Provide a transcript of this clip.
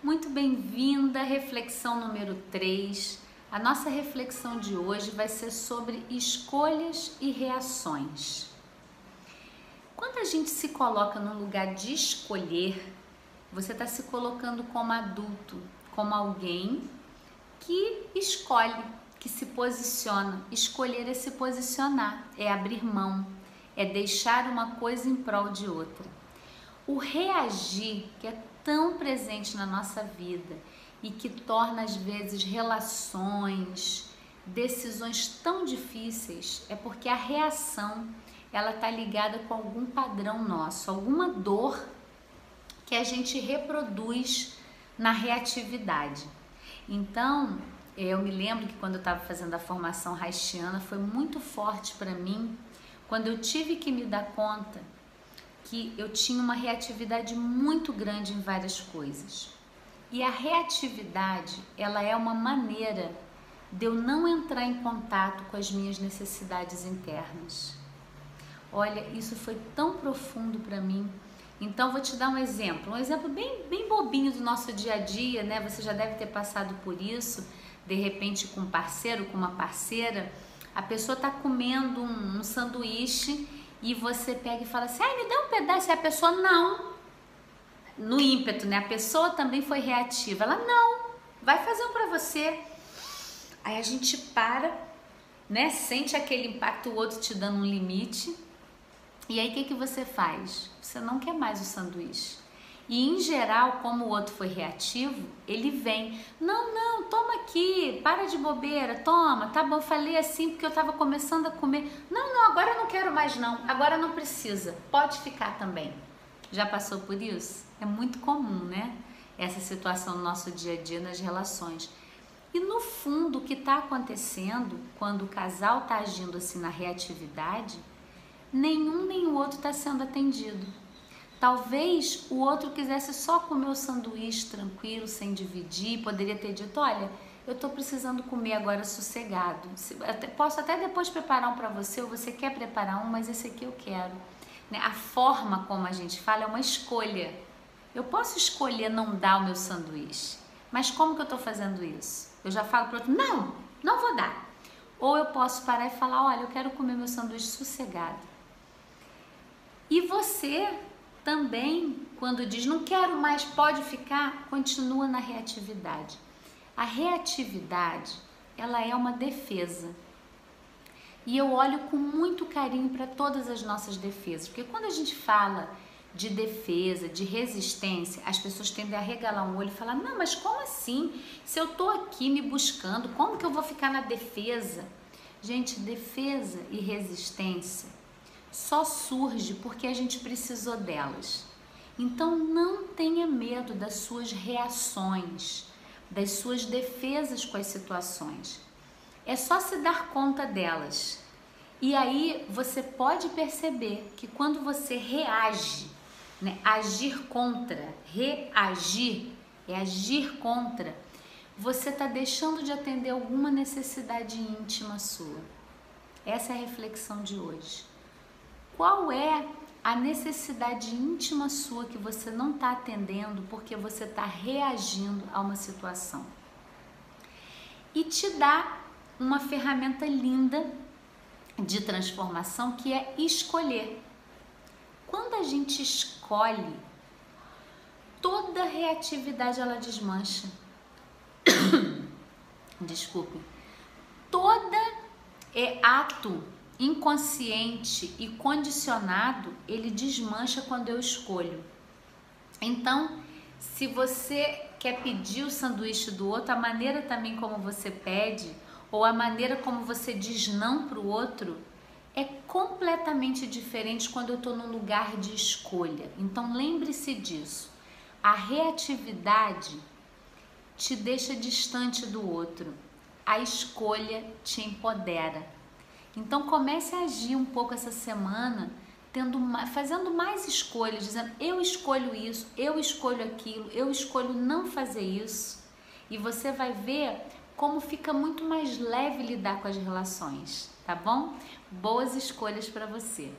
Muito bem-vinda, reflexão número 3. A nossa reflexão de hoje vai ser sobre escolhas e reações. Quando a gente se coloca no lugar de escolher, você está se colocando como adulto, como alguém que escolhe, que se posiciona. Escolher é se posicionar, é abrir mão, é deixar uma coisa em prol de outra. O reagir, que é tão presente na nossa vida e que torna às vezes relações, decisões tão difíceis, é porque a reação ela está ligada com algum padrão nosso, alguma dor que a gente reproduz na reatividade. Então, eu me lembro que quando eu estava fazendo a formação haitiana foi muito forte para mim quando eu tive que me dar conta que eu tinha uma reatividade muito grande em várias coisas. E a reatividade, ela é uma maneira de eu não entrar em contato com as minhas necessidades internas. Olha, isso foi tão profundo para mim. Então vou te dar um exemplo, um exemplo bem, bem bobinho do nosso dia a dia, né? Você já deve ter passado por isso, de repente com um parceiro, com uma parceira, a pessoa está comendo um, um sanduíche e você pega e fala assim, me dá um pedaço, e a pessoa não. No ímpeto, né? A pessoa também foi reativa. Ela, não, vai fazer um para você. Aí a gente para, né? Sente aquele impacto, o outro te dando um limite. E aí o que, que você faz? Você não quer mais o sanduíche. E em geral, como o outro foi reativo, ele vem, não, não, toma aqui, para de bobeira, toma, tá bom, falei assim porque eu estava começando a comer. Não, não, agora eu não quero mais não, agora não precisa, pode ficar também. Já passou por isso? É muito comum, né? Essa situação no nosso dia a dia nas relações. E no fundo, o que está acontecendo quando o casal está agindo assim na reatividade, nenhum nem o outro está sendo atendido Talvez o outro quisesse só comer o sanduíche tranquilo, sem dividir, poderia ter dito: olha, eu estou precisando comer agora sossegado. Posso até depois preparar um para você, ou você quer preparar um, mas esse aqui eu quero. Né? A forma como a gente fala é uma escolha. Eu posso escolher não dar o meu sanduíche, mas como que eu estou fazendo isso? Eu já falo para outro: não, não vou dar. Ou eu posso parar e falar: olha, eu quero comer meu sanduíche sossegado. E você também, quando diz não quero mais, pode ficar, continua na reatividade. A reatividade, ela é uma defesa. E eu olho com muito carinho para todas as nossas defesas, porque quando a gente fala de defesa, de resistência, as pessoas tendem a regalar um olho e falar: "Não, mas como assim? Se eu tô aqui me buscando, como que eu vou ficar na defesa?" Gente, defesa e resistência só surge porque a gente precisou delas. Então não tenha medo das suas reações, das suas defesas com as situações. É só se dar conta delas. E aí você pode perceber que quando você reage, né, agir contra, reagir, é agir contra, você está deixando de atender alguma necessidade íntima sua. Essa é a reflexão de hoje. Qual é a necessidade íntima sua que você não está atendendo porque você está reagindo a uma situação? E te dá uma ferramenta linda de transformação que é escolher. Quando a gente escolhe, toda reatividade ela desmancha. Desculpe. Toda é ato inconsciente e condicionado, ele desmancha quando eu escolho. Então, se você quer pedir o sanduíche do outro, a maneira também como você pede, ou a maneira como você diz não para o outro, é completamente diferente quando eu estou no lugar de escolha. Então, lembre-se disso. A reatividade te deixa distante do outro, a escolha te empodera. Então comece a agir um pouco essa semana, tendo fazendo mais escolhas, dizendo eu escolho isso, eu escolho aquilo, eu escolho não fazer isso. E você vai ver como fica muito mais leve lidar com as relações, tá bom? Boas escolhas para você.